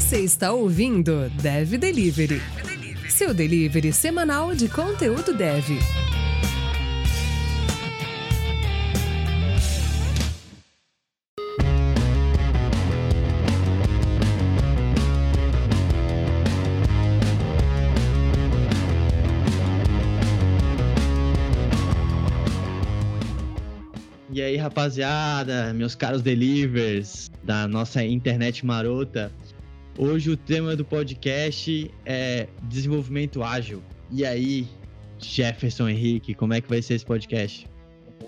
Você está ouvindo Dev Delivery, seu delivery semanal de conteúdo dev. E aí, rapaziada, meus caros delivers da nossa internet marota. Hoje o tema do podcast é desenvolvimento ágil. E aí, Jefferson Henrique, como é que vai ser esse podcast?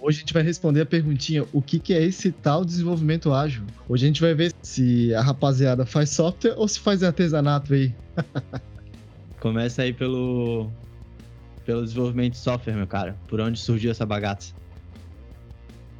Hoje a gente vai responder a perguntinha: o que, que é esse tal desenvolvimento ágil? Hoje a gente vai ver se a rapaziada faz software ou se faz artesanato aí. Começa aí pelo, pelo desenvolvimento de software, meu cara. Por onde surgiu essa bagaça?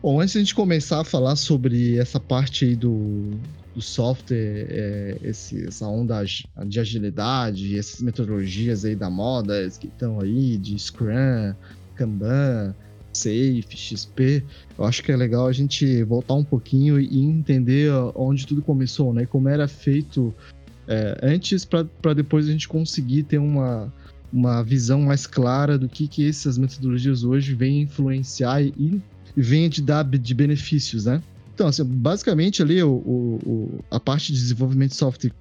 Bom, antes de a gente começar a falar sobre essa parte aí do, do software, é, esse, essa onda de agilidade, essas metodologias aí da moda que estão aí, de Scrum, Kanban, Safe, XP, eu acho que é legal a gente voltar um pouquinho e entender onde tudo começou, né? Como era feito é, antes para depois a gente conseguir ter uma, uma visão mais clara do que, que essas metodologias hoje vêm influenciar e vem de dar de benefícios, né? Então, assim, basicamente ali o, o, a parte de desenvolvimento de software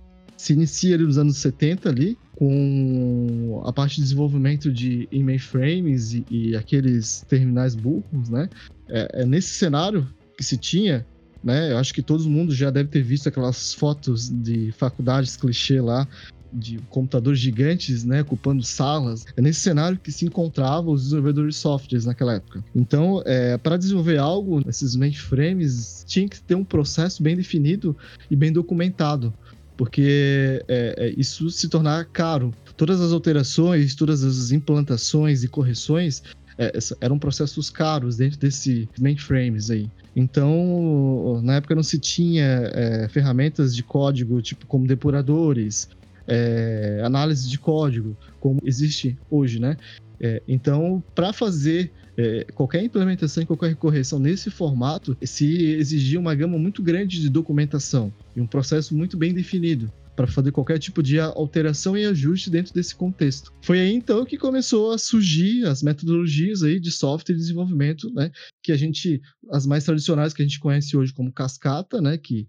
se inicia ali nos anos 70 ali, com a parte de desenvolvimento de mainframes e, e aqueles terminais burros, né? É, é, nesse cenário que se tinha, né? Eu acho que todo mundo já deve ter visto aquelas fotos de faculdades clichê lá, de computadores gigantes, né, ocupando salas. É nesse cenário que se encontravam os desenvolvedores de softwares naquela época. Então, é, para desenvolver algo, esses mainframes tinha que ter um processo bem definido e bem documentado porque é, é, isso se tornar caro. Todas as alterações, todas as implantações e correções é, eram processos caros dentro desse mainframes aí. Então, na época não se tinha é, ferramentas de código tipo como depuradores, é, análise de código, como existe hoje, né? É, então, para fazer é, qualquer implementação e qualquer correção nesse formato, se exigia uma gama muito grande de documentação e um processo muito bem definido para fazer qualquer tipo de alteração e ajuste dentro desse contexto. Foi aí então que começou a surgir as metodologias aí de software e desenvolvimento, né, que a gente as mais tradicionais que a gente conhece hoje como cascata, né, que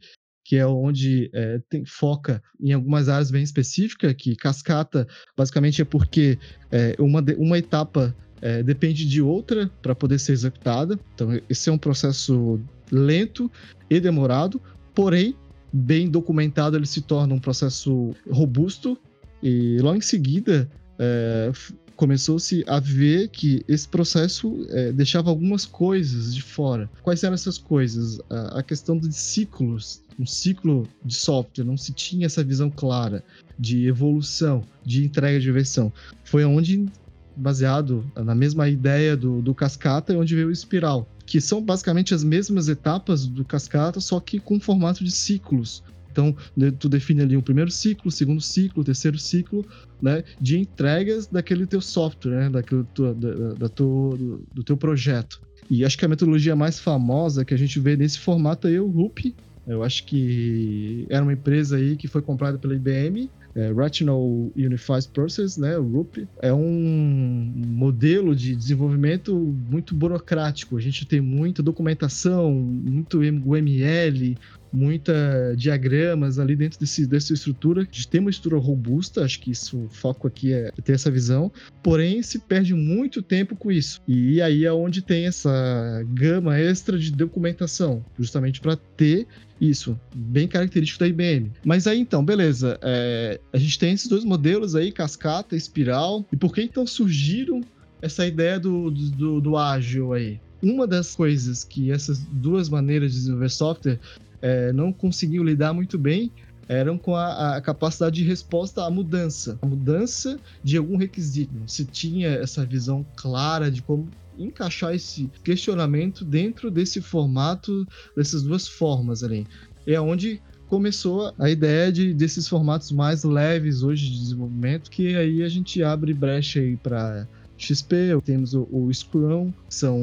que é onde é, tem, foca em algumas áreas bem específicas, que cascata basicamente é porque é, uma, uma etapa é, depende de outra para poder ser executada. Então, esse é um processo lento e demorado, porém, bem documentado, ele se torna um processo robusto e logo em seguida é, começou-se a ver que esse processo é, deixava algumas coisas de fora. Quais eram essas coisas? A, a questão de ciclos, um ciclo de software, não se tinha essa visão clara de evolução, de entrega de versão. Foi onde, baseado na mesma ideia do, do Cascata, é onde veio o Espiral, que são basicamente as mesmas etapas do Cascata, só que com formato de ciclos. Então, tu define ali o primeiro ciclo, segundo ciclo, terceiro ciclo, né, de entregas daquele teu software, né, daquele da, da do, do, teu projeto. E acho que a metodologia mais famosa que a gente vê nesse formato aí é o RUP. Eu acho que era uma empresa aí que foi comprada pela IBM, é, Rational Unified Process, né, o RUP, é um modelo de desenvolvimento muito burocrático. A gente tem muita documentação, muito UML, muita diagramas ali dentro desse, dessa estrutura, de ter uma estrutura robusta, acho que isso, o foco aqui é ter essa visão, porém se perde muito tempo com isso. E aí é onde tem essa gama extra de documentação, justamente para ter isso, bem característico da IBM. Mas aí então, beleza, é, a gente tem esses dois modelos aí, cascata, espiral, e por que então surgiram essa ideia do, do, do ágil aí? Uma das coisas que essas duas maneiras de desenvolver software é, não conseguiam lidar muito bem eram com a, a, capacidade de resposta à mudança. A mudança de algum requisito. Se tinha essa visão clara de como encaixar esse questionamento dentro desse formato, dessas duas formas ali. É onde começou a ideia de, desses formatos mais leves hoje de desenvolvimento, que aí a gente abre brecha aí para XP, temos o, o Scrum, são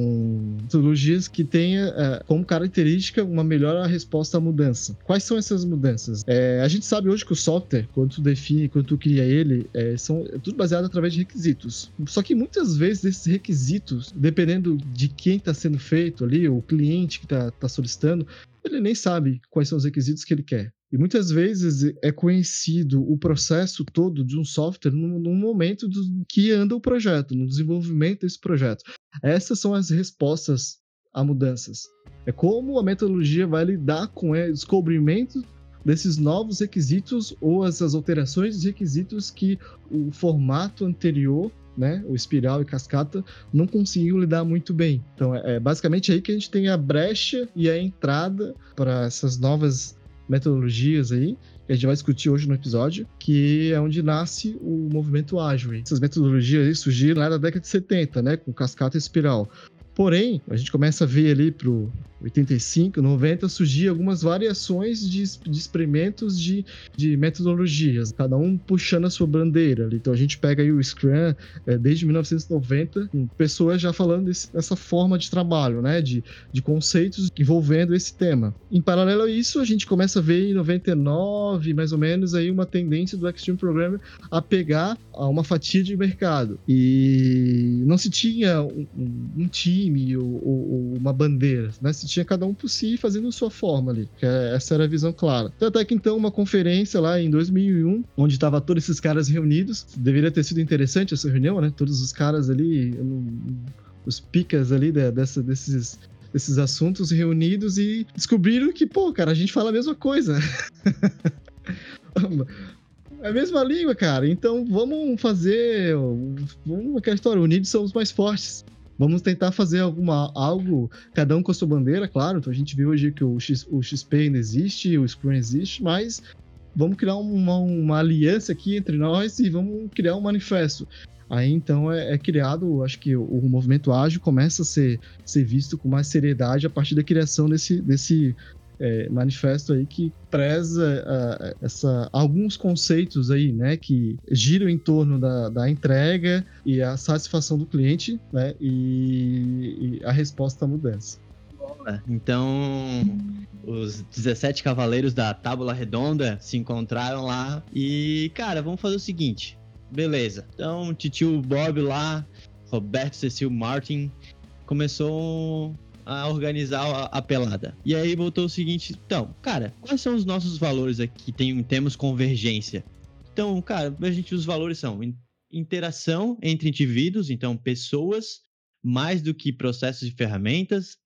metodologias que têm é, como característica uma melhor resposta à mudança. Quais são essas mudanças? É, a gente sabe hoje que o software, quando tu define, quando tu cria ele, é, são é tudo baseado através de requisitos. Só que muitas vezes esses requisitos, dependendo de quem está sendo feito ali, o cliente que está tá solicitando, ele nem sabe quais são os requisitos que ele quer. E muitas vezes é conhecido o processo todo de um software no, no momento do, que anda o projeto, no desenvolvimento desse projeto. Essas são as respostas a mudanças. É como a metodologia vai lidar com o descobrimento desses novos requisitos ou essas alterações dos requisitos que o formato anterior, né, o espiral e cascata, não conseguiu lidar muito bem. Então é, é basicamente aí que a gente tem a brecha e a entrada para essas novas metodologias aí, que a gente vai discutir hoje no episódio, que é onde nasce o movimento ágil. Essas metodologias surgiram lá na década de 70, né, com cascata e espiral. Porém, a gente começa a ver ali pro 85, 90, surgir algumas variações de, de experimentos de, de metodologias, cada um puxando a sua bandeira. Então a gente pega aí o Scrum é, desde 1990, com pessoas já falando desse, dessa forma de trabalho, né? De, de conceitos envolvendo esse tema. Em paralelo a isso, a gente começa a ver em 99, mais ou menos, aí uma tendência do Extreme Programmer a pegar uma fatia de mercado. E não se tinha um, um time ou, ou, uma bandeira, né? Se tinha cada um por si fazendo sua forma ali. É, essa era a visão clara. Até que então, uma conferência lá em 2001, onde estavam todos esses caras reunidos. Deveria ter sido interessante essa reunião, né? Todos os caras ali, os picas ali dessa, desses esses assuntos reunidos e descobriram que, pô, cara, a gente fala a mesma coisa. É a mesma língua, cara. Então vamos fazer. Vamos aquela história, unidos somos mais fortes. Vamos tentar fazer alguma, algo, cada um com a sua bandeira, claro. Então a gente vê hoje que o, X, o XP ainda existe, o Scrum existe, mas vamos criar uma, uma aliança aqui entre nós e vamos criar um manifesto. Aí então é, é, criado, acho que o, o, movimento ágil começa a ser, ser visto com mais seriedade a partir da criação desse, desse é, manifesto aí que preza essa, alguns conceitos aí, né, que giram em torno da, da entrega e a satisfação do cliente, né, e, e a resposta à mudança. Então, os 17 cavaleiros da Tábula Redonda se encontraram lá e, cara, vamos fazer o seguinte. Beleza. Então, titio Bob lá, Roberto Cecil Martin, começou a organizar a, a, pelada. E aí voltou o seguinte, então, cara, quais são os nossos valores aqui? Tem, temos convergência. Então, cara, a gente os valores são interação entre indivíduos, então pessoas, mais do que processos e ferramentas,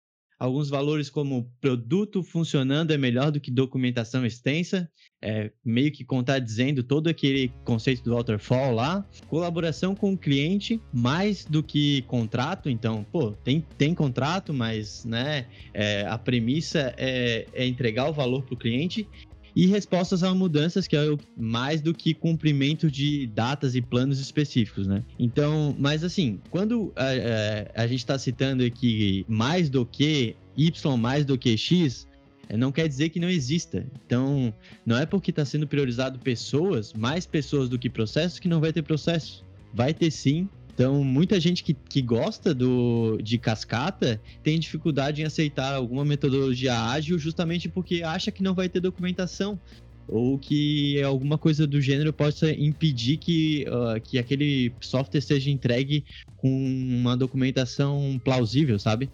alguns valores como produto funcionando é melhor do que documentação extensa, é, meio que contradizendo todo aquele conceito do waterfall lá. Colaboração com o cliente, mais do que contrato, então, pô, tem, tem contrato, mas né, é, a premissa é, é entregar o valor para o cliente e respostas a mudanças, que é mais do que cumprimento de datas e planos específicos, né? Então, mas assim, quando a, a, a gente está citando aqui mais do que Y mais do que X, é, não quer dizer que não exista. Então, não é porque está sendo priorizado pessoas, mais pessoas do que processos, que não vai ter processo. Vai ter sim, então, muita gente que, que gosta do, de cascata tem dificuldade em aceitar alguma metodologia ágil justamente porque acha que não vai ter documentação ou que alguma coisa do gênero possa impedir que, uh, que aquele software seja entregue com uma documentação plausível, sabe?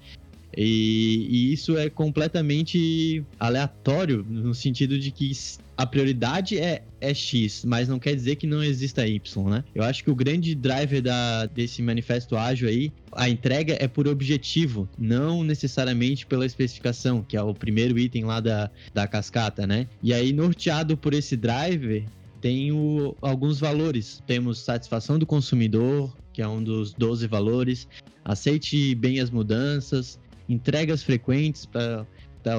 E, e, isso é completamente aleatório, no sentido de que a prioridade é, é X, mas não quer dizer que não exista Y, né? Eu acho que o grande driver da, desse manifesto ágil aí, a entrega é por objetivo, não necessariamente pela especificação, que é o primeiro item lá da, da cascata, né? E aí, norteado por esse driver, tem o, alguns valores. Temos satisfação do consumidor, que é um dos 12 valores, aceite bem as mudanças, entregas frequentes para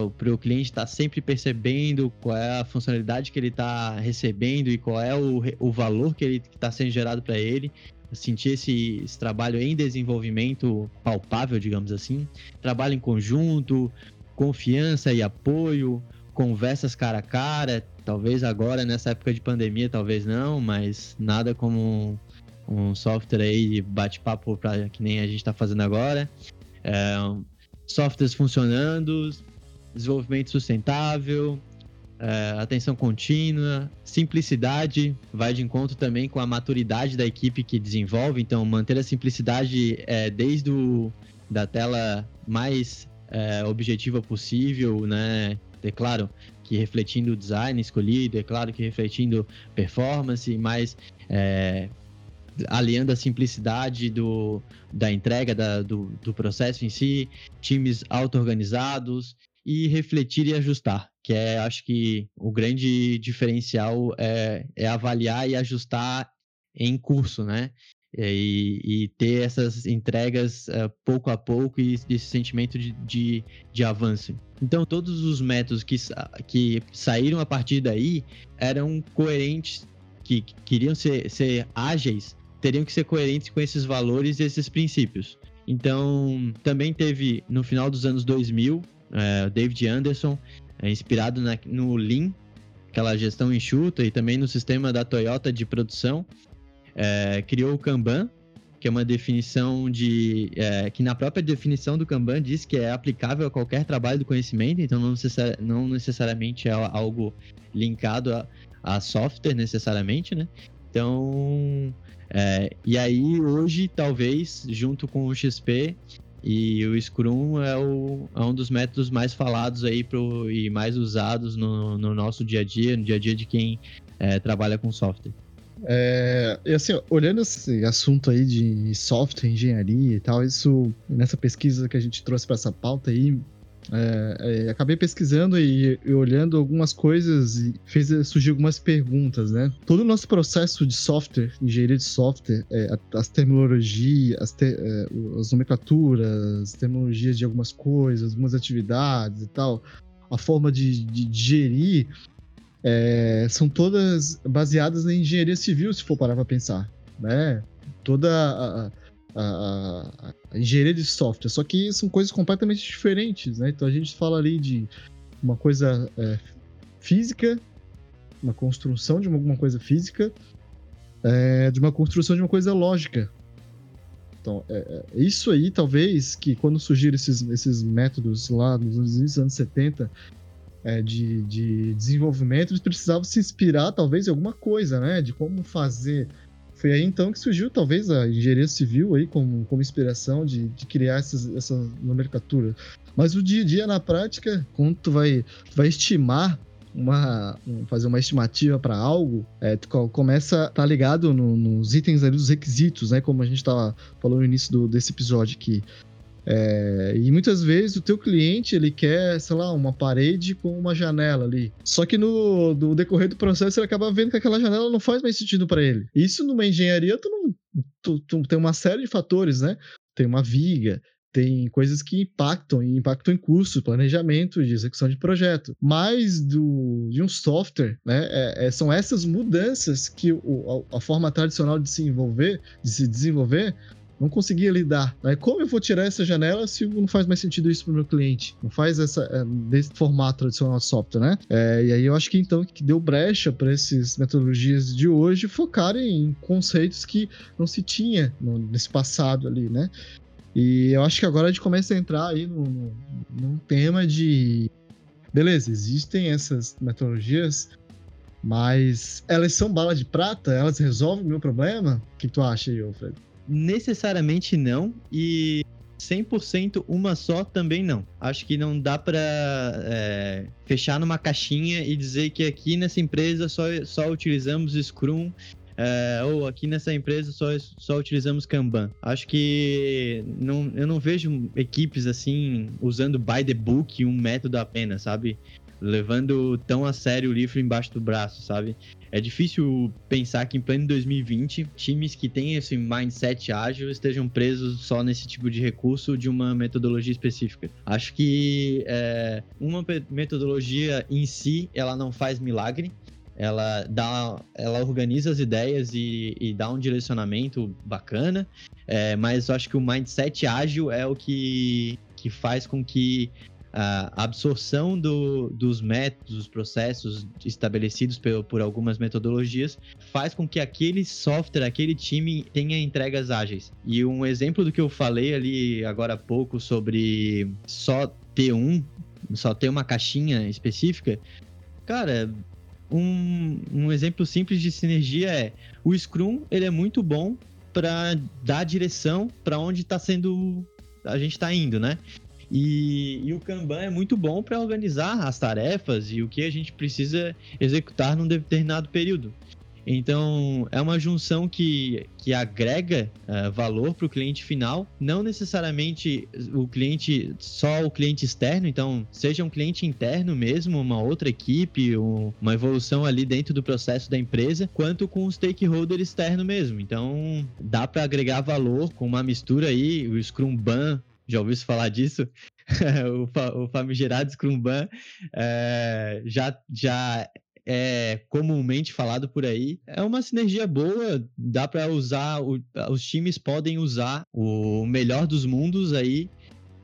o cliente estar tá sempre percebendo qual é a funcionalidade que ele está recebendo e qual é o, o valor que está sendo gerado para ele. Sentir esse, esse, trabalho em desenvolvimento palpável, digamos assim. Trabalho em conjunto, confiança e apoio, conversas cara a cara. Talvez agora, nessa época de pandemia, talvez não, mas nada como um software aí bate-papo para que nem a gente está fazendo agora. É, softwares funcionando, desenvolvimento sustentável, é, atenção contínua, simplicidade, vai de encontro também com a maturidade da equipe que desenvolve. Então, manter a simplicidade é, desde o, da tela mais é, objetiva possível, né? É claro que refletindo o design escolhido, é claro que refletindo performance, mas é, aliando a simplicidade do, da entrega da, do, do processo em si, times auto-organizados e refletir e ajustar, que é, acho que o grande diferencial é, é avaliar e ajustar em curso, né? E, e ter essas entregas uh, pouco a pouco e esse sentimento de, de, de, avanço. Então, todos os métodos que, que saíram a partir daí eram coerentes, que, que queriam ser, ser ágeis teriam que ser coerentes com esses valores e esses princípios. Então, também teve no final dos anos 2000, é, David Anderson, é, inspirado na, no Lean, aquela gestão enxuta, e também no sistema da Toyota de produção, é, criou o Kanban, que é uma definição de. É, que na própria definição do Kanban diz que é aplicável a qualquer trabalho do conhecimento, então não, necessari não necessariamente é algo linkado a, a software necessariamente, né? Então, é, e aí, hoje, talvez, junto com o XP e o Scrum, é, o, é um dos métodos mais falados aí pro, e mais usados no, no nosso dia a dia, no dia a dia de quem é, trabalha com software. É, e assim, olhando esse assunto aí de software, engenharia e tal, isso nessa pesquisa que a gente trouxe para essa pauta aí, é, é, acabei pesquisando e, e, olhando algumas coisas e fez surgir algumas perguntas, né? Todo o nosso processo de software, engenharia de software, é, as terminologias, as, te, é, as nomenclaturas, as terminologias de algumas coisas, algumas atividades e tal, a forma de, de gerir, é, são todas baseadas na engenharia civil, se for parar para pensar, né? Toda a, a, a, engenharia de software. Só que são coisas completamente diferentes, né? Então a gente fala ali de uma coisa é, física, uma construção de alguma coisa física, é, de uma construção de uma coisa lógica. Então, é, é isso aí, talvez, que quando surgiram esses, esses métodos lá nos anos 70 é, de, de desenvolvimento, eles precisavam se inspirar, talvez, em alguma coisa, né? De como fazer foi aí então que surgiu talvez a engenharia civil aí como, como inspiração de, de criar essas, essa nomenclatura. Mas o dia a dia na prática, quando tu vai, tu vai estimar uma fazer uma estimativa para algo, é, começa tá ligado no, nos itens ali dos requisitos, né? Como a gente estava falando no início do, desse episódio aqui. É, e muitas vezes o teu cliente ele quer, sei lá, uma parede com uma janela ali. Só que no, no decorrer do processo ele acaba vendo que aquela janela não faz mais sentido para ele. Isso numa engenharia tu não tu, tu, tem uma série de fatores, né? Tem uma viga, tem coisas que impactam e impactam em custo, planejamento de execução de projeto. Mas do, de um software, né, é, é, são essas mudanças que o, a, a, forma tradicional de se envolver, de se desenvolver, não conseguia lidar. Né? Como eu vou tirar essa janela se não faz mais sentido isso para o meu cliente? Não faz essa é, desse formato tradicional de software, né? É, e aí eu acho que então que deu brecha para essas metodologias de hoje focarem em conceitos que não se tinha no, nesse passado ali, né? E eu acho que agora a gente começa a entrar aí no, num tema de beleza, existem essas metodologias, mas elas são bala de prata? Elas resolvem o meu problema? O que tu acha aí, Alfredo? Necessariamente não. E 100% uma só também não. Acho que não dá para é, fechar numa caixinha e dizer que aqui nessa empresa só, só utilizamos Scrum é, ou aqui nessa empresa só, só utilizamos Kanban. Acho que não, eu não vejo equipes assim usando by the book um método apenas, sabe? Levando tão a sério o livro embaixo do braço, sabe? É difícil pensar que em pleno 2020, times que têm esse mindset ágil estejam presos só nesse tipo de recurso de uma metodologia específica. Acho que é, uma metodologia em si, ela não faz milagre, ela dá, ela organiza as ideias e, e dá um direcionamento bacana, é, mas eu acho que o mindset ágil é o que, que faz com que a absorção do, dos métodos, dos processos estabelecidos por, por, algumas metodologias faz com que aquele software, aquele time tenha entregas ágeis. E um exemplo do que eu falei ali agora há pouco sobre só ter um, só ter uma caixinha específica, cara, um, um exemplo simples de sinergia é o Scrum, ele é muito bom para dar direção para onde está sendo a gente está indo, né? E, e, o Kanban é muito bom para organizar as tarefas e o que a gente precisa executar num determinado período. Então, é uma junção que, que agrega uh, valor para o cliente final, não necessariamente o cliente, só o cliente externo, então, seja um cliente interno mesmo, uma outra equipe, um, uma evolução ali dentro do processo da empresa, quanto com o stakeholder externo mesmo. Então, dá para agregar valor com uma mistura aí, o Scrum Ban já ouviu falar disso? o, fa o famigerado Scrumban é, já, já é comumente falado por aí. É uma sinergia boa, dá para usar, o, os times podem usar o melhor dos mundos aí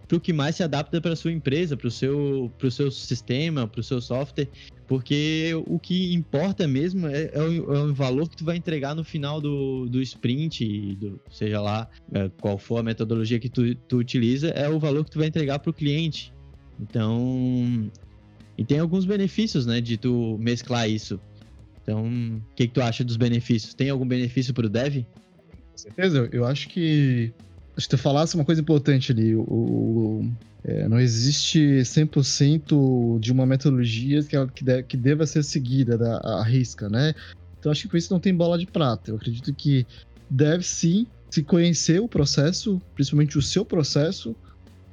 para o que mais se adapta para sua empresa, para o seu, seu sistema, para o seu software, porque o que importa mesmo é, é, o, é, o, valor que tu vai entregar no final do, do sprint, do, seja lá é, qual for a metodologia que tu, tu utiliza, é o valor que tu vai entregar para o cliente. Então, e tem alguns benefícios, né, de tu mesclar isso. Então, o que, que tu acha dos benefícios? Tem algum benefício para o dev? Com certeza, eu acho que Que tu falasse uma coisa importante ali. O, o é, não existe 100% de uma metodologia que, que, de, que deva ser seguida da, a risca, né? Então acho que com isso não tem bola de prata. Eu acredito que deve sim se conhecer o processo, principalmente o seu processo,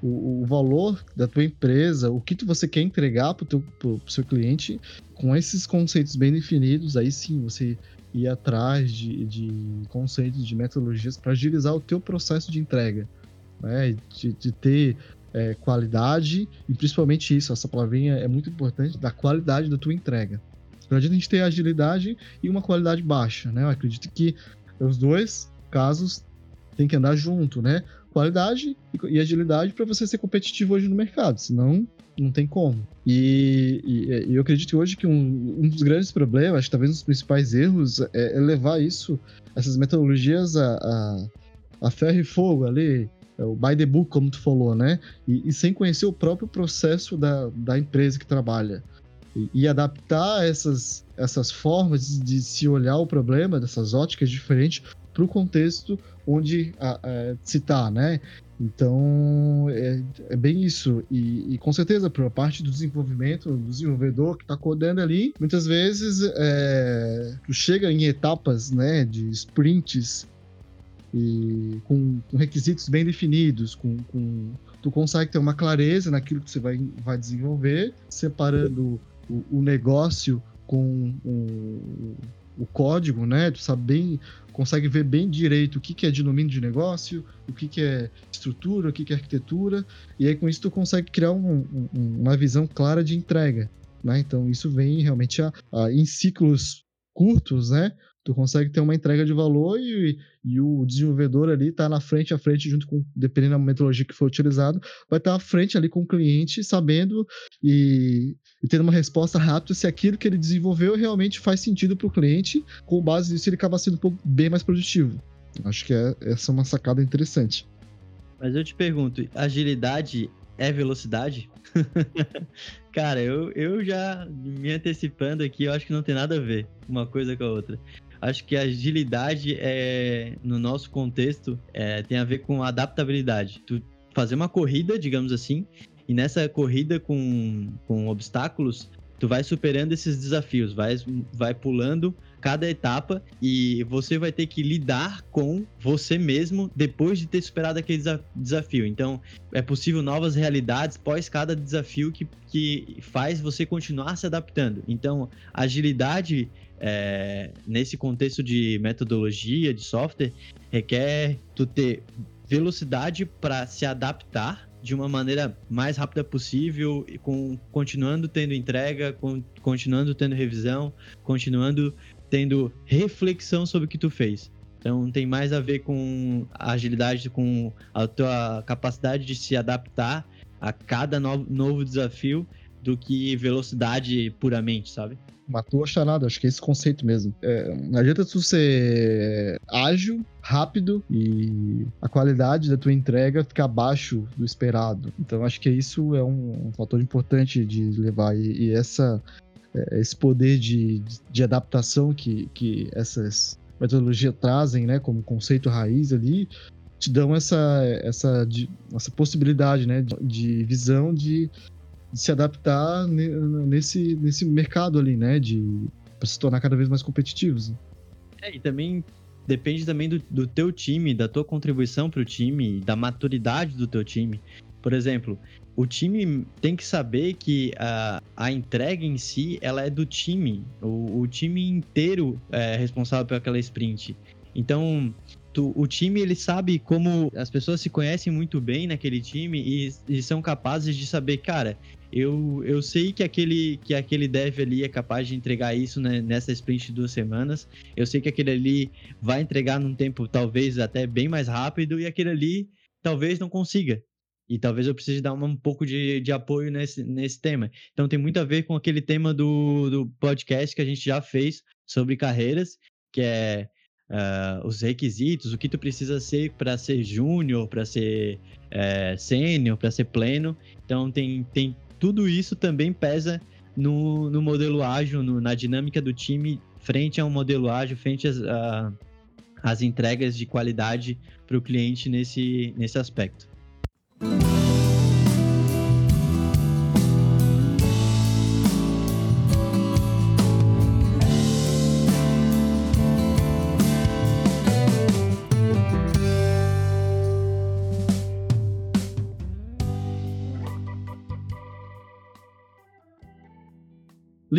o, o valor da tua empresa, o que tu, você quer entregar para o seu cliente, com esses conceitos bem definidos, aí sim você ir atrás de, de conceitos, de metodologias para agilizar o teu processo de entrega, né? de, de ter é, qualidade e principalmente isso, essa palavrinha é muito importante, da qualidade da tua entrega. Não adianta a gente ter agilidade e uma qualidade baixa, né? Eu acredito que os dois casos têm que andar junto, né? Qualidade e agilidade para você ser competitivo hoje no mercado, senão não tem como. E, e, e eu acredito hoje que um, um, dos grandes problemas, talvez um dos principais erros, é, é levar isso, essas metodologias a, a, a, ferro e fogo ali, é o by the book, como tu falou, né? E, e sem conhecer o próprio processo da, da empresa que trabalha. E, e adaptar essas, essas formas de se olhar o problema, dessas óticas diferentes, para o contexto onde a, a, se está, né? Então, é, é bem isso. E, e, com certeza, para a parte do desenvolvimento, do desenvolvedor que está codando ali, muitas vezes é, tu chega em etapas né, de sprints e com, com requisitos bem definidos, com, com, tu consegue ter uma clareza naquilo que você vai, vai desenvolver, separando o, o negócio com o, o código, né? Tu sabe bem, consegue ver bem direito o que, que é de domínio de negócio, o que, que é estrutura, o que, que é arquitetura, e aí com isso tu consegue criar um, um, uma visão clara de entrega, né? Então isso vem realmente a, a, em ciclos curtos, né? tu consegue ter uma entrega de valor e, e o desenvolvedor ali está na frente a frente junto com dependendo da metodologia que for utilizado vai estar tá à frente ali com o cliente sabendo e, e tendo uma resposta rápida se aquilo que ele desenvolveu realmente faz sentido para o cliente com base nisso ele acaba sendo um pouco bem mais produtivo. Acho que é, essa é uma sacada interessante. Mas eu te pergunto agilidade é velocidade? Cara, eu, eu já me antecipando aqui, eu acho que não tem nada a ver uma coisa com a outra acho que a agilidade é, no nosso contexto é, tem a ver com adaptabilidade. Tu fazer uma corrida, digamos assim, e nessa corrida com, com obstáculos, tu vai superando esses desafios, vai, vai pulando cada etapa e você vai ter que lidar com você mesmo depois de ter superado aquele desafio. Então, é possível novas realidades pós cada desafio que, que faz você continuar se adaptando. Então, agilidade é, nesse contexto de metodologia, de software, requer tu ter velocidade para se adaptar de uma maneira mais rápida possível, com, continuando tendo entrega, com, continuando tendo revisão, continuando tendo reflexão sobre o que tu fez. Então tem mais a ver com a agilidade, com a tua capacidade de se adaptar a cada no novo desafio do que velocidade puramente, sabe? Matou a charada, acho que é esse conceito mesmo. É, não adianta tu ser ágil, rápido e a qualidade da tua entrega ficar abaixo do esperado. Então acho que isso é um, um fator importante de levar. E, e essa, é, esse poder de, de adaptação que, que essas metodologias trazem, né, como conceito raiz ali, te dão essa, essa, essa possibilidade, né, de, de visão de, de, se adaptar nesse, nesse mercado ali, né, de para se tornar cada vez mais competitivos. É, e também depende também do, do teu time, da tua contribuição para o time, da maturidade do teu time. Por exemplo, o time tem que saber que a, a entrega em si ela é do time. O, o time inteiro é responsável por aquela sprint. Então, tu, o time ele sabe como as pessoas se conhecem muito bem naquele time e, e são capazes de saber, cara, eu, eu sei que aquele, que aquele dev ali é capaz de entregar isso né, nessa sprint de duas semanas. Eu sei que aquele ali vai entregar num tempo talvez até bem mais rápido e aquele ali talvez não consiga. E talvez eu precise dar um pouco de, de apoio nesse, nesse tema. Então tem muito a ver com aquele tema do, do podcast que a gente já fez sobre carreiras, que é uh, os requisitos, o que tu precisa ser para ser júnior, para ser uh, sênior, para ser pleno. Então tem, tem tudo isso também pesa no, no modelo ágil, no, na dinâmica do time frente a um modelo ágil, frente às, às entregas de qualidade para o cliente nesse, nesse aspecto.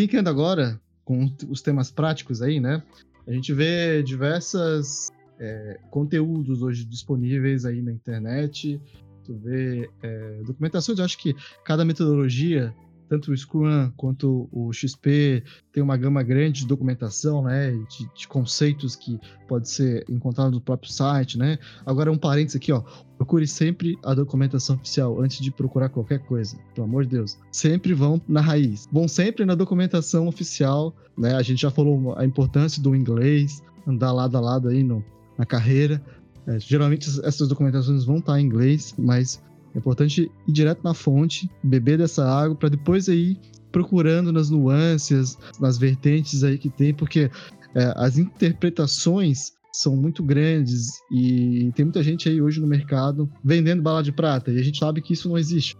Linkando agora com os temas práticos aí, né? A gente vê diversas é, conteúdos hoje disponíveis aí na internet tu vê é, documentações, eu acho que cada metodologia, tanto o Scrum quanto o XP, tem uma gama grande de documentação, né, de, de conceitos que pode ser encontrado no próprio site, né. Agora um parênteses aqui, ó, procure sempre a documentação oficial antes de procurar qualquer coisa, pelo amor de Deus. Sempre vão na raiz, vão sempre na documentação oficial, né, a gente já falou a importância do inglês, andar lado a lado aí no, na carreira, é, geralmente essas documentações vão estar em inglês, mas é importante ir direto na fonte, beber dessa água, para depois aí procurando nas nuances, nas vertentes aí que tem, porque é, as interpretações são muito grandes e tem muita gente aí hoje no mercado vendendo bala de prata e a gente sabe que isso não existe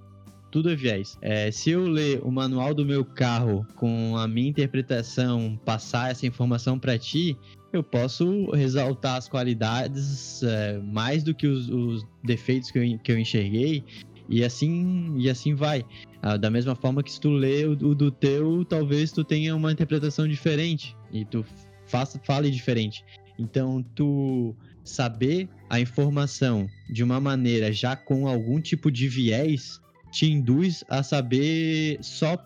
tudo é viés. É, se eu ler o manual do meu carro com a minha interpretação, passar essa informação para ti, eu posso ressaltar as qualidades é, mais do que os, os, defeitos que eu, que eu enxerguei. E assim, e assim vai. Ah, da mesma forma que se tu lê o, do teu, talvez tu tenha uma interpretação diferente. E tu faça, fale diferente. Então, tu saber a informação de uma maneira já com algum tipo de viés te induz a saber só,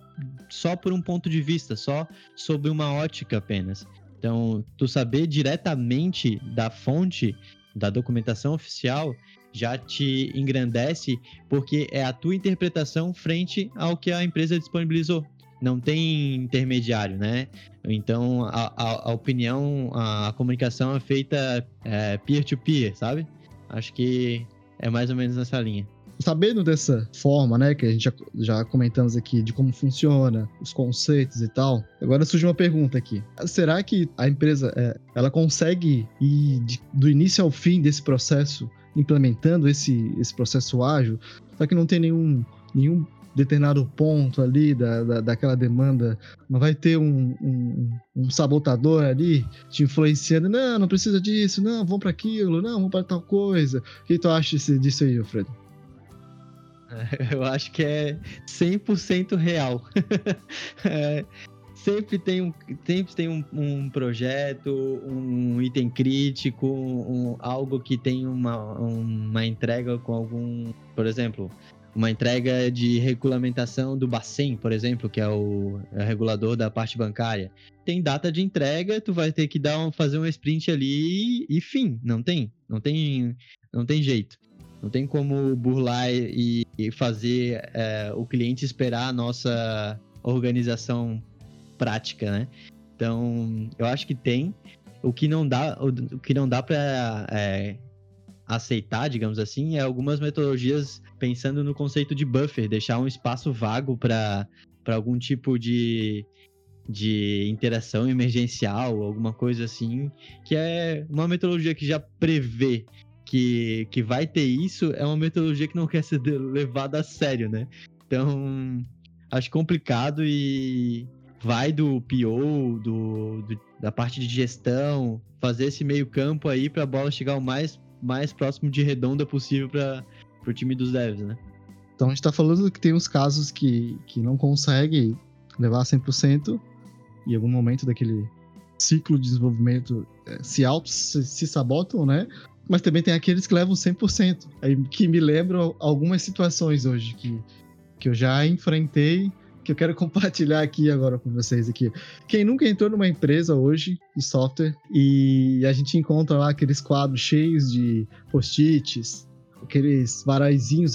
só por um ponto de vista, só sobre uma ótica apenas. Então, tu saber diretamente da fonte da documentação oficial já te engrandece, porque é a tua interpretação frente ao que a empresa disponibilizou. Não tem intermediário, né? Então, a, a, a opinião, a, a, comunicação é feita é, peer-to-peer, -peer, sabe? Acho que é mais ou menos nessa linha sabendo dessa forma, né, que a gente já, já comentamos aqui de como funciona, os conceitos e tal, agora surge uma pergunta aqui. Será que a empresa, é, ela consegue ir de, do início ao fim desse processo, implementando esse, esse processo ágil? Será que não tem nenhum, nenhum determinado ponto ali da, da, daquela demanda, não vai ter um, um, um, sabotador ali te influenciando, não, não precisa disso, não, vamos para aquilo, não, vamos para tal coisa. O que tu acha disso aí, Alfredo? Eu acho que é 100% real. é, sempre tem um, sempre tem um, um projeto, um item crítico, um, algo que tem uma, uma entrega com algum. Por exemplo, uma entrega de regulamentação do Bacen, por exemplo, que é o, é o, regulador da parte bancária. Tem data de entrega, tu vai ter que dar um, fazer um sprint ali e fim, não tem, não tem, não tem jeito. Não tem como burlar e, fazer é, o cliente esperar a nossa organização prática, né? Então, eu acho que tem. O que não dá, o, que não dá para é, aceitar, digamos assim, é algumas metodologias pensando no conceito de buffer, deixar um espaço vago para algum tipo de, de interação emergencial, alguma coisa assim, que é uma metodologia que já prevê que, que vai ter isso, é uma metodologia que não quer ser levada a sério, né? Então, acho complicado e vai do PO, do, do, da parte de gestão, fazer esse meio campo aí para a bola chegar o mais, mais próximo de redonda possível para o time dos devs, né? Então a gente está falando que tem uns casos que, que não consegue levar 100% e em algum momento daquele ciclo de desenvolvimento é, se auto se, se sabotam, né? Mas também tem aqueles que levam 100%, aí, que me lembram algumas situações hoje que, que eu já enfrentei que eu quero compartilhar aqui agora com vocês aqui. Quem nunca entrou numa empresa hoje de software e a gente encontra lá aqueles quadros cheios de post-its, aqueles varaizinhos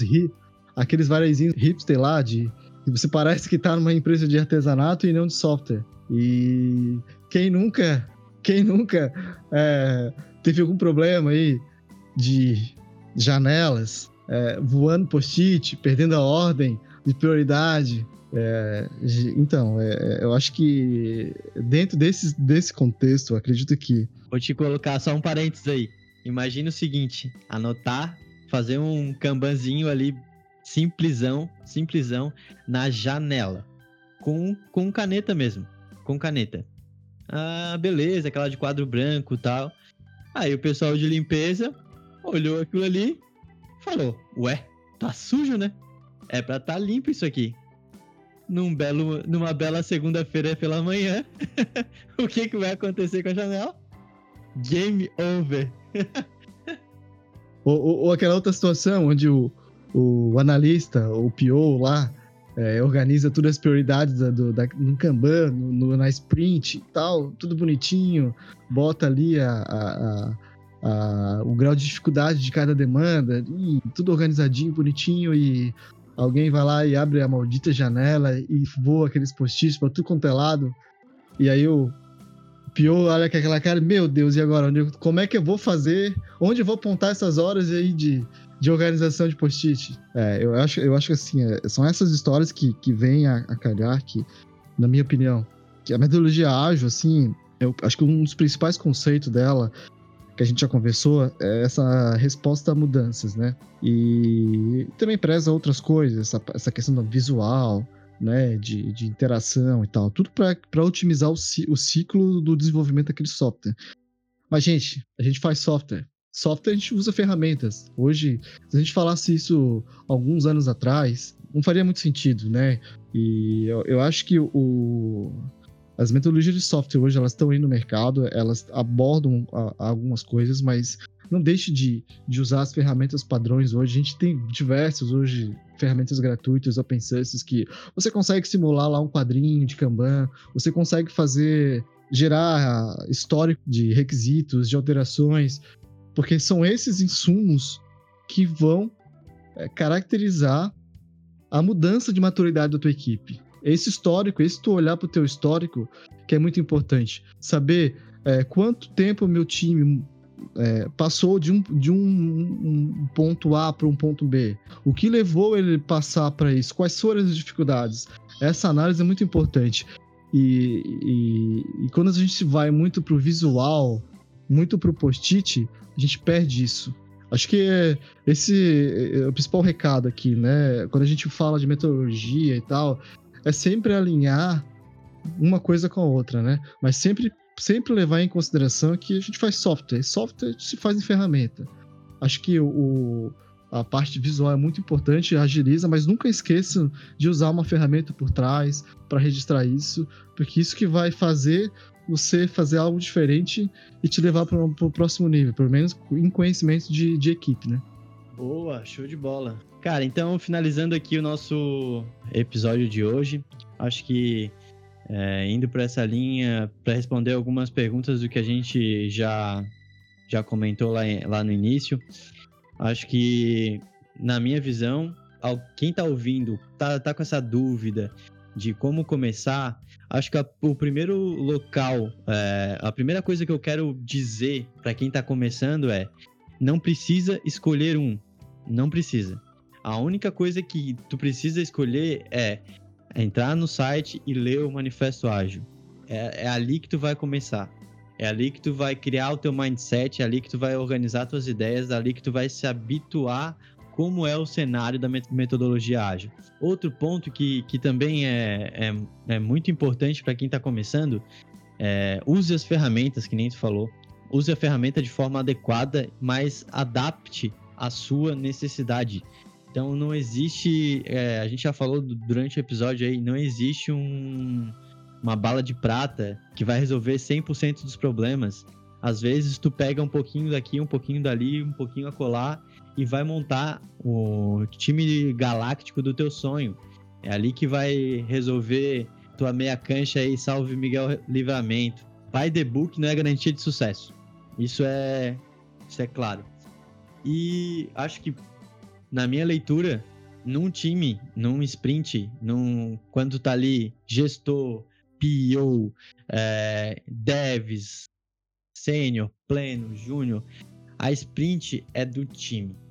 aqueles varaizinhos hipster lá de você parece que tá numa empresa de artesanato e não de software. E quem nunca, quem nunca é, teve algum problema aí de janelas, é, voando post-it, perdendo a ordem de prioridade, é, então, é, é, eu acho que dentro desse, desse contexto, acredito que. Vou te colocar só um parênteses aí. Imagina o seguinte: anotar, fazer um kanbanzinho ali, simplesão, simplesão, na janela. Com, com caneta mesmo. Com caneta. Ah, beleza, aquela de quadro branco e tal. Aí o pessoal de limpeza olhou aquilo ali falou: Ué, tá sujo, né? É pra tá limpo isso aqui num belo, numa bela segunda-feira pela manhã, o que, que vai acontecer com a janela? Game over. ou, ou, ou, aquela outra situação onde o, o analista, o PO lá, é, organiza todas as prioridades da, do, da, no Kanban, no, no, na sprint e tal, tudo bonitinho, bota ali a, a, a, o grau de dificuldade de cada demanda, e tudo organizadinho, bonitinho, e alguém vai lá e abre a maldita janela e voa aqueles post-its pra tudo quanto é lado. E aí o Pio olha com aquela cara, meu Deus, e agora? Como é que eu vou fazer? Onde eu vou apontar essas horas aí de, de organização de post-it? É, eu acho, eu acho que assim, é, são essas histórias que, que vêm a, a calhar que, na minha opinião, que a metodologia ágil, assim, eu acho que um dos principais conceitos dela que a gente já conversou, é essa resposta a mudanças, né? E também preza outras coisas, essa, essa questão do visual, né, de, de interação e tal, tudo para otimizar o, o ciclo do desenvolvimento daquele software. Mas, gente, a gente faz software. Software a gente usa ferramentas. Hoje, se a gente falasse isso alguns anos atrás, não faria muito sentido, né? E eu, eu acho que o, as metodologias de software hoje elas estão aí no mercado, elas abordam a, algumas coisas, mas não deixe de, de usar as ferramentas padrões hoje. A gente tem diversas hoje ferramentas gratuitas, open source, que você consegue simular lá um quadrinho de Kanban, você consegue fazer, gerar histórico de requisitos, de alterações, porque são esses insumos que vão é, caracterizar a mudança de maturidade da tua equipe esse histórico, esse tu olhar para o teu histórico, que é muito importante. Saber é, quanto tempo o meu time é, passou de um, de um, um ponto A para um ponto B. O que levou ele passar para isso? Quais foram as dificuldades? Essa análise é muito importante. E, e, e quando a gente vai muito para o visual, muito para o post-it, a gente perde isso. Acho que esse é o principal recado aqui, né? Quando a gente fala de metodologia e tal, é sempre alinhar uma coisa com a outra, né? Mas sempre, sempre levar em consideração que a gente faz software. Software se faz em ferramenta. Acho que o, a parte visual é muito importante, agiliza, mas nunca esqueçam de usar uma ferramenta por trás para registrar isso, porque isso que vai fazer você fazer algo diferente e te levar para o próximo nível, pelo menos em conhecimento de, de equipe, né? Boa, show de bola. Cara, então finalizando aqui o nosso episódio de hoje, acho que é, indo para essa linha para responder algumas perguntas do que a gente já já comentou lá, lá no início, Acho que, na minha visão, quem tá ouvindo, tá, tá com essa dúvida de como começar, acho que a, o primeiro local, é, a primeira coisa que eu quero dizer para quem tá começando é: não precisa escolher um. Não precisa. A única coisa que tu precisa escolher é entrar no site e ler o Manifesto Ágil. É, é ali que tu vai começar. É ali que tu vai criar o teu mindset, é ali que tu vai organizar tuas ideias, é ali que tu vai se habituar como é o cenário da metodologia ágil. Outro ponto que, que também é, é, é muito importante para quem está começando é use as ferramentas, que nem tu falou. Use a ferramenta de forma adequada, mas adapte a sua necessidade. Então não existe, é, a gente já falou durante o episódio aí, não existe um, uma bala de prata que vai resolver 100% dos problemas. Às vezes tu pega um pouquinho daqui, um pouquinho dali, um pouquinho a colar e vai montar o time galáctico do teu sonho. É ali que vai resolver tua meia cancha aí, salve Miguel Livramento. By the book não é garantia de sucesso. Isso é, isso é claro. E acho que na minha leitura, num time, num sprint, num, quando tá ali gestor, PO, é, devs, sênior, pleno, júnior, a sprint é do time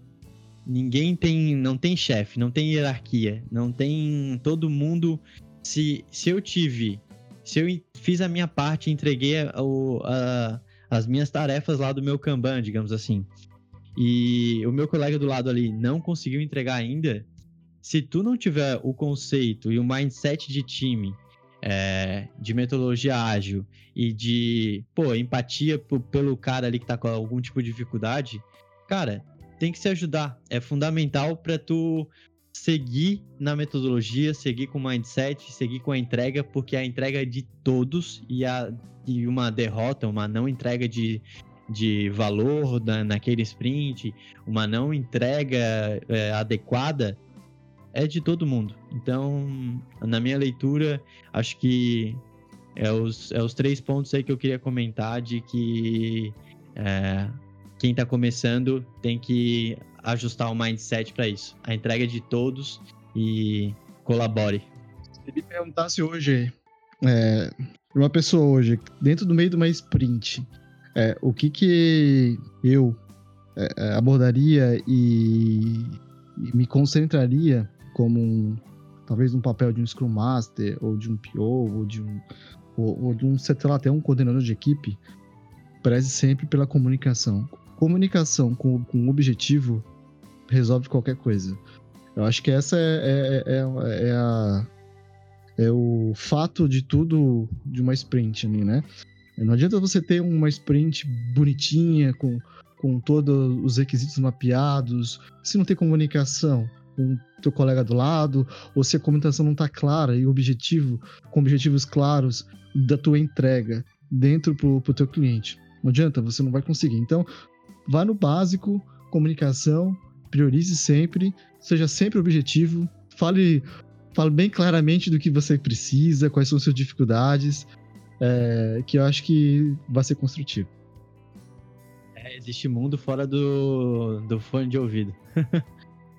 ninguém tem, não tem chefe, não tem hierarquia, não tem todo mundo. Se, se eu tive, se eu fiz a minha parte, entreguei a, a, as minhas tarefas lá do meu Kanban, digamos assim, e o meu colega do lado ali não conseguiu entregar ainda, se tu não tiver o conceito e o mindset de time, é, de metodologia ágil e de, pô, empatia pelo cara ali que tá com algum tipo de dificuldade, cara, tem que se ajudar. É fundamental para tu seguir na metodologia, seguir com o mindset, seguir com a entrega, porque a entrega é de todos e, a, e uma derrota, uma não entrega de, de valor na, naquele sprint, uma não entrega é, adequada, é de todo mundo. Então, na minha leitura, acho que é os, é os três pontos aí que eu queria comentar de que é, quem está começando tem que ajustar o mindset para isso. A entrega de todos e colabore. Se me perguntasse hoje, é, uma pessoa hoje, dentro do meio de uma sprint, é, o que que eu é, é abordaria e, e, me concentraria como um, talvez um papel de um Scrum Master, ou de um PO, ou de um, ou, ou de um, sei lá, até um coordenador de equipe, preze sempre pela comunicação comunicação com, com objetivo resolve qualquer coisa. Eu acho que essa é, é, é, é, a, é o fato de tudo de uma sprint ali, né? Não adianta você ter uma sprint bonitinha, com, com todos os requisitos mapeados, se não tem comunicação com o teu colega do lado, ou se a comunicação não está clara e objetivo, com objetivos claros da tua entrega dentro pro, pro teu cliente. Não adianta, você não vai conseguir. Então, vá no básico, comunicação, priorize sempre, seja sempre objetivo, fale, fale bem claramente do que você precisa, quais são suas dificuldades, é, que eu acho que vai ser construtivo. É, existe mundo fora do, do fone de ouvido.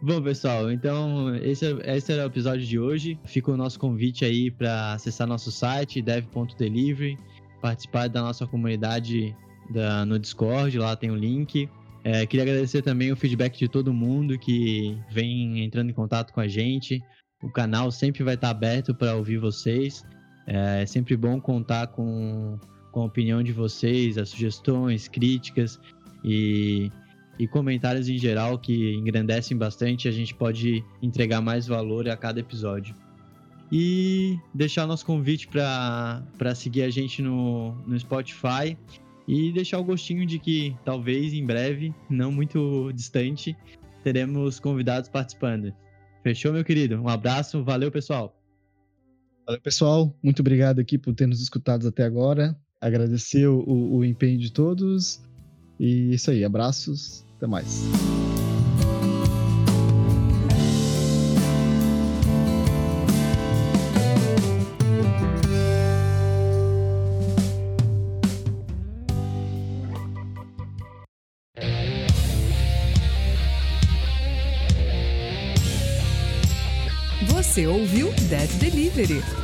Bom, pessoal, então esse, é, esse era o episódio de hoje. Fica o nosso convite aí para acessar nosso site, dev.delivery, participar da nossa comunidade da, no Discord, lá tem o link. É, queria agradecer também o feedback de todo mundo que vem entrando em contato com a gente. O canal sempre vai estar aberto para ouvir vocês. É, é sempre bom contar com, com a opinião de vocês, as sugestões, críticas e, e comentários em geral que engrandecem bastante. A gente pode entregar mais valor a cada episódio. E deixar nosso convite para seguir a gente no, no Spotify e deixar o gostinho de que talvez em breve, não muito distante, teremos convidados participando. Fechou, meu querido? Um abraço, valeu, pessoal. Valeu, pessoal. Muito obrigado aqui por ter nos escutado até agora. Agradecer o, o empenho de todos. E isso aí, abraços, até mais.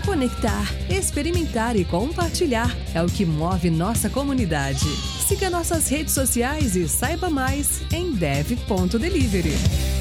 Conectar, experimentar e compartilhar é o que move nossa comunidade. Siga nossas redes sociais e saiba mais em dev.delivery.